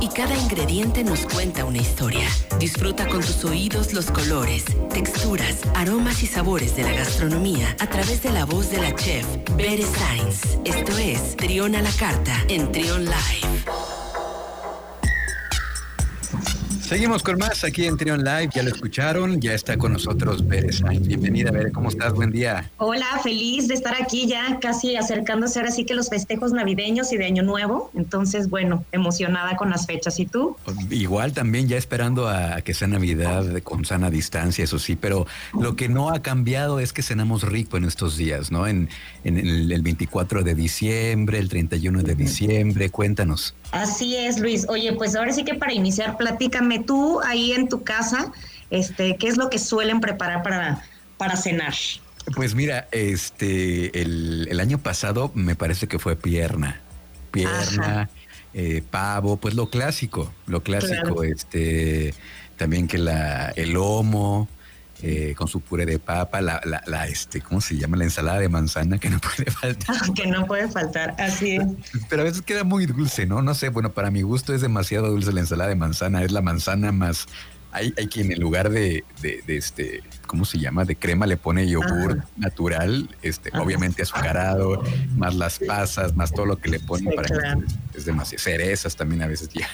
y cada ingrediente nos cuenta una historia. Disfruta con tus oídos los colores, texturas, aromas y sabores de la gastronomía a través de la voz de la chef Bere Sainz. Esto es Trión a la Carta en Trión Live. Seguimos con más aquí en Trion Live, ya lo escucharon, ya está con nosotros Sainz. Bienvenida, Bere, ¿cómo estás? Buen día. Hola, feliz de estar aquí ya casi acercándose ahora sí que los festejos navideños y de Año Nuevo. Entonces, bueno, emocionada con las fechas. ¿Y tú? Igual también ya esperando a que sea Navidad con sana distancia, eso sí, pero lo que no ha cambiado es que cenamos rico en estos días, ¿no? En, en el, el 24 de diciembre, el 31 de diciembre, cuéntanos. Así es, Luis. Oye, pues ahora sí que para iniciar, platícame tú ahí en tu casa, este, ¿qué es lo que suelen preparar para, para cenar? Pues mira, este, el, año pasado me parece que fue pierna, pierna, eh, pavo, pues lo clásico, lo clásico, este, también que la, el lomo, eh, con su puré de papa, la, la, este, ¿cómo se llama? La ensalada de manzana que no puede faltar. que no puede faltar, así es. Pero a veces queda muy dulce, ¿no? No sé, bueno, para mi gusto es demasiado dulce la ensalada de manzana, es la manzana más... Hay, hay quien en lugar de, de, este, ¿cómo se llama? De crema le pone yogur natural, este, obviamente azucarado, más las pasas, más todo lo que le ponen para que es demasiado. Cerezas también a veces ya.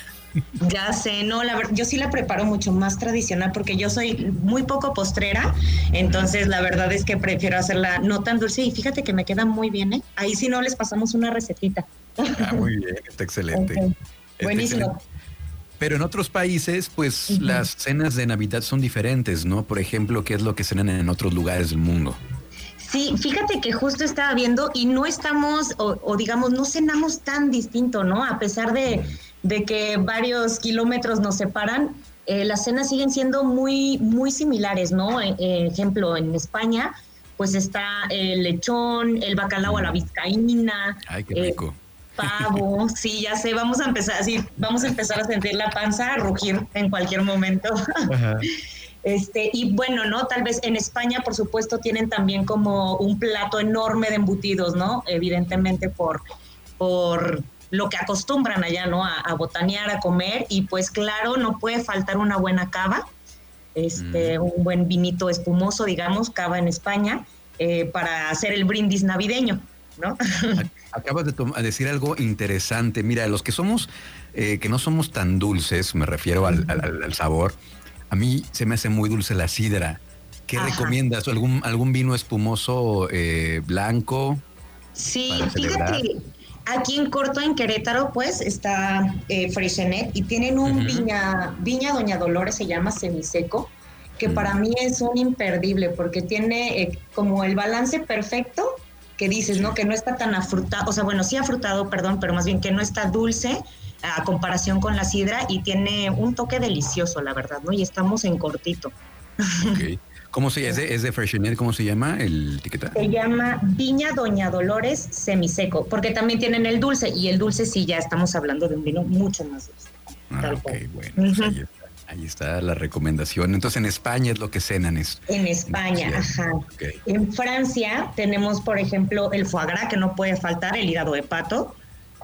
Ya sé, no, la verdad, yo sí la preparo mucho más tradicional porque yo soy muy poco postrera, entonces la verdad es que prefiero hacerla no tan dulce y fíjate que me queda muy bien, ¿eh? Ahí sí no les pasamos una recetita. Ah, muy bien, está excelente. Buenísimo. Pero en otros países, pues las cenas de Navidad son diferentes, ¿no? Por ejemplo, ¿qué es lo que cenan en otros lugares del mundo? Sí, fíjate que justo estaba viendo y no estamos, o, o digamos, no cenamos tan distinto, ¿no? A pesar de de que varios kilómetros nos separan, eh, las cenas siguen siendo muy, muy similares, ¿no? Eh, eh, ejemplo, en España, pues está el lechón, el bacalao a la vizcaína. Ay, qué rico. Pavo, sí, ya sé, vamos a empezar, sí, vamos a empezar a sentir la panza a rugir en cualquier momento. Este, y bueno, ¿no? Tal vez en España, por supuesto, tienen también como un plato enorme de embutidos, ¿no? Evidentemente por, por lo que acostumbran allá, ¿no? A, botanear, a comer y pues claro, no puede faltar una buena cava, este, mm. un buen vinito espumoso, digamos, cava en España, eh, para hacer el brindis navideño, ¿no? Acabas de decir algo interesante. Mira, los que somos, eh, que no somos tan dulces, me refiero al, sabor, a mí se me hace muy dulce la sidra. ¿Qué recomiendas? ¿Algún, ¿Algún vino espumoso eh, blanco? Sí, fíjate, Aquí en Corto, en Querétaro, pues está eh, y tienen un viña, Viña Doña Dolores, se llama semiseco, que para mí es un imperdible porque tiene eh, como el balance perfecto que dices, ¿no? Que no está tan afrutado, o sea, bueno, sí afrutado, perdón, pero más bien que no está dulce a comparación con la sidra y tiene un toque delicioso, la verdad, ¿no? Y estamos en cortito. ¿Cómo se llama? ¿Es de Freshenet? ¿Cómo se llama el etiqueta? Se llama Viña Doña Dolores Semiseco, porque también tienen el dulce, y el dulce sí ya estamos hablando de un vino mucho más dulce. Ah, ok, bueno, pues ahí, está, la recomendación. Entonces en España es lo que cenan es. En España, ajá. En Francia tenemos, por ejemplo, el foie gras, que no puede faltar, el hígado de pato.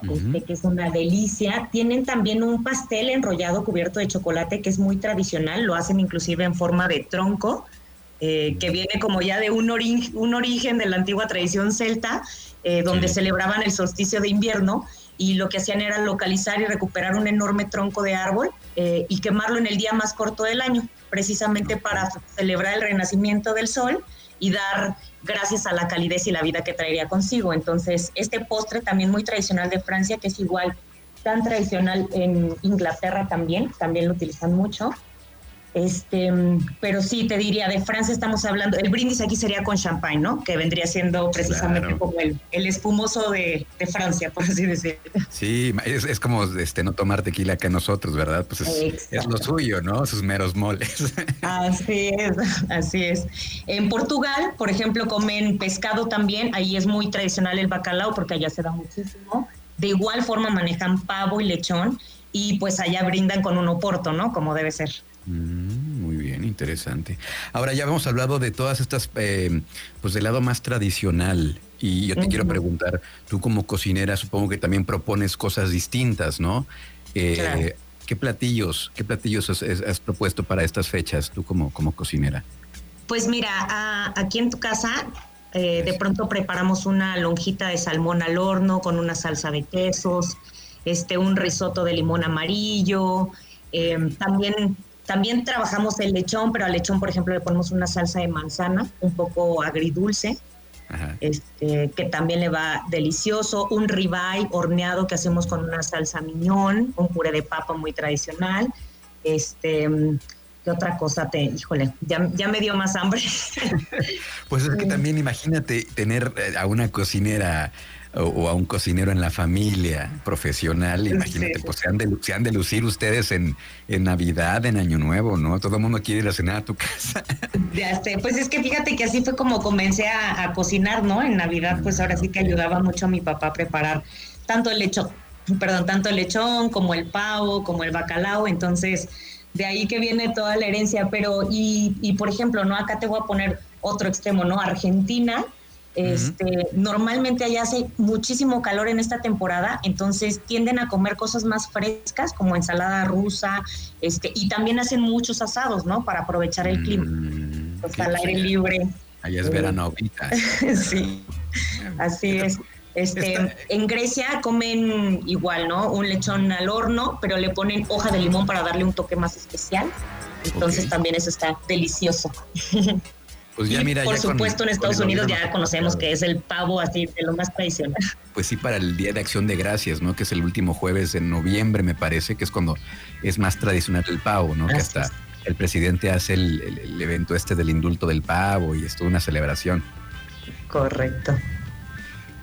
Este, que es una delicia. Tienen también un pastel enrollado cubierto de chocolate que es muy tradicional, lo hacen inclusive en forma de tronco eh, que viene como ya de un, un origen de la antigua tradición celta, eh, donde celebraban el solsticio de invierno y lo que hacían era localizar y recuperar un enorme tronco de árbol eh, y quemarlo en el día más corto del año, precisamente para celebrar el renacimiento del sol y dar gracias a la calidez y la vida que traería consigo. Entonces, este postre también muy tradicional de Francia, que es igual tan tradicional en Inglaterra también, también lo utilizan mucho. Este, pero sí, te diría, de Francia estamos hablando, el brindis aquí sería con champagne, ¿no? Que vendría siendo precisamente como el, el, espumoso de, Francia, por así decirlo. Sí, es, como este no tomar tequila que nosotros, ¿verdad? Pues es, lo suyo, ¿no? Sus meros moles. Así es, así es. En Portugal, por ejemplo, comen pescado también, ahí es muy tradicional el bacalao porque allá se da muchísimo. De igual forma manejan pavo y lechón y pues allá brindan con un oporto, ¿no? Como debe ser. Mm, interesante. Ahora ya hemos hablado de todas estas, eh, pues del lado más tradicional. Y yo te quiero preguntar, tú como cocinera supongo que también propones cosas distintas, ¿no? Eh, ¿Qué platillos, qué platillos has, propuesto para estas fechas tú como, como cocinera? Pues mira, aquí en tu casa eh, de pronto preparamos una lonjita de salmón al horno con una salsa de quesos, este, un risotto de limón amarillo. Em, también, también trabajamos el lechón, pero al lechón, por ejemplo, le ponemos una salsa de manzana, un poco agridulce. Este, que también le va delicioso, un ribeye horneado que hacemos con una salsa miñón, un puré de papa muy tradicional, este, ¿qué otra cosa te, híjole, ya, ya me dio más hambre? pues es que también imagínate tener eh, a una cocinera o, a un cocinero en la familia profesional, imagínate, pues se han, de, se han, de, lucir ustedes en, en, Navidad, en Año Nuevo, ¿no? Todo el mundo quiere ir a cenar a tu casa. Ya sé, pues es que fíjate que así fue como comencé a, cocinar, ¿no? En Navidad, pues ahora sí que ayudaba mucho a mi papá a preparar tanto el lechón, perdón, tanto el lechón como el pavo, como el bacalao, entonces de ahí que viene toda la herencia, pero y, y por ejemplo, ¿no? Acá te voy a poner otro extremo, ¿no? Argentina este, Normalmente allá hace muchísimo calor en esta temporada, entonces tienden a comer cosas más frescas como ensalada rusa, este, y también hacen muchos asados, ¿no? Para aprovechar el clima. Mm, pues, al aire libre. Allá es verano ahorita. sí, así es. Este, en Grecia comen igual, ¿no? Un lechón al horno, pero le ponen hoja de limón para darle un toque más especial. Entonces también eso está delicioso. Pues ya mira, por supuesto en Estados Unidos ya conocemos que es el pavo así de lo más tradicional. Pues sí, para el Día de Acción de Gracias, ¿no? Que es el último jueves de noviembre, me parece, que es cuando es más tradicional el pavo, ¿no? que hasta el presidente hace el, evento este del indulto del pavo y es toda una celebración. Correcto.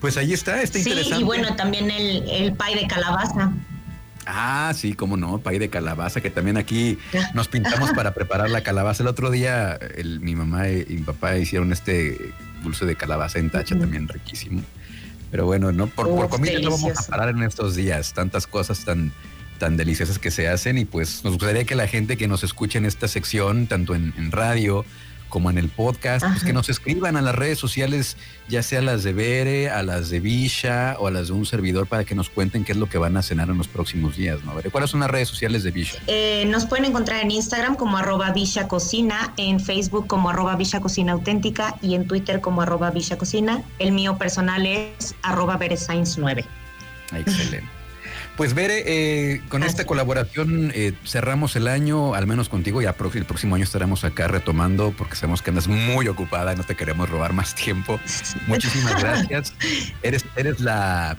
Pues ahí está, está interesante. Sí, y bueno, también el, el pay de calabaza. Ah, sí, cómo no, pay de calabaza, que también aquí nos pintamos para preparar la calabaza. El otro día mi mamá y, mi papá hicieron este dulce de calabaza en tacha, también riquísimo. Pero bueno, no por, por comida no vamos a parar en estos días. Tantas cosas tan, tan deliciosas que se hacen y pues nos gustaría que la gente que nos escuche en esta sección, tanto en, en radio como en el podcast, pues que nos escriban a las redes sociales, ya sea las de Bere, a las de Visha o a las de un servidor para que nos cuenten qué es lo que van a cenar en los próximos días, ¿no? ¿cuáles son las redes sociales de Visha? Eh, nos pueden encontrar en Instagram como arroba Visha Cocina, en Facebook como arroba Visha Cocina Auténtica y en Twitter como arroba Visha Cocina. El mío personal es arroba 9. Excelente. Pues Bere, eh, con esta colaboración eh, cerramos el año, al menos contigo, y el próximo año estaremos acá retomando porque sabemos que andas muy ocupada, no te queremos robar más tiempo. Muchísimas gracias. eres, eres la,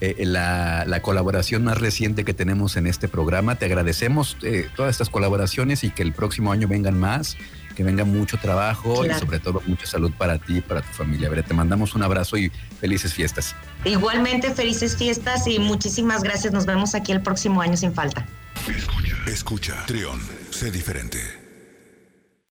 eh, la, la, colaboración más reciente que tenemos en este programa. Te agradecemos todas estas colaboraciones y que el próximo año vengan más que venga mucho trabajo y sobre todo mucha salud para ti y para tu familia. Ver, te mandamos un abrazo y felices fiestas. Igualmente, felices fiestas y muchísimas gracias. Nos vemos aquí el próximo año sin falta. Escucha, escucha, Trión, sé diferente.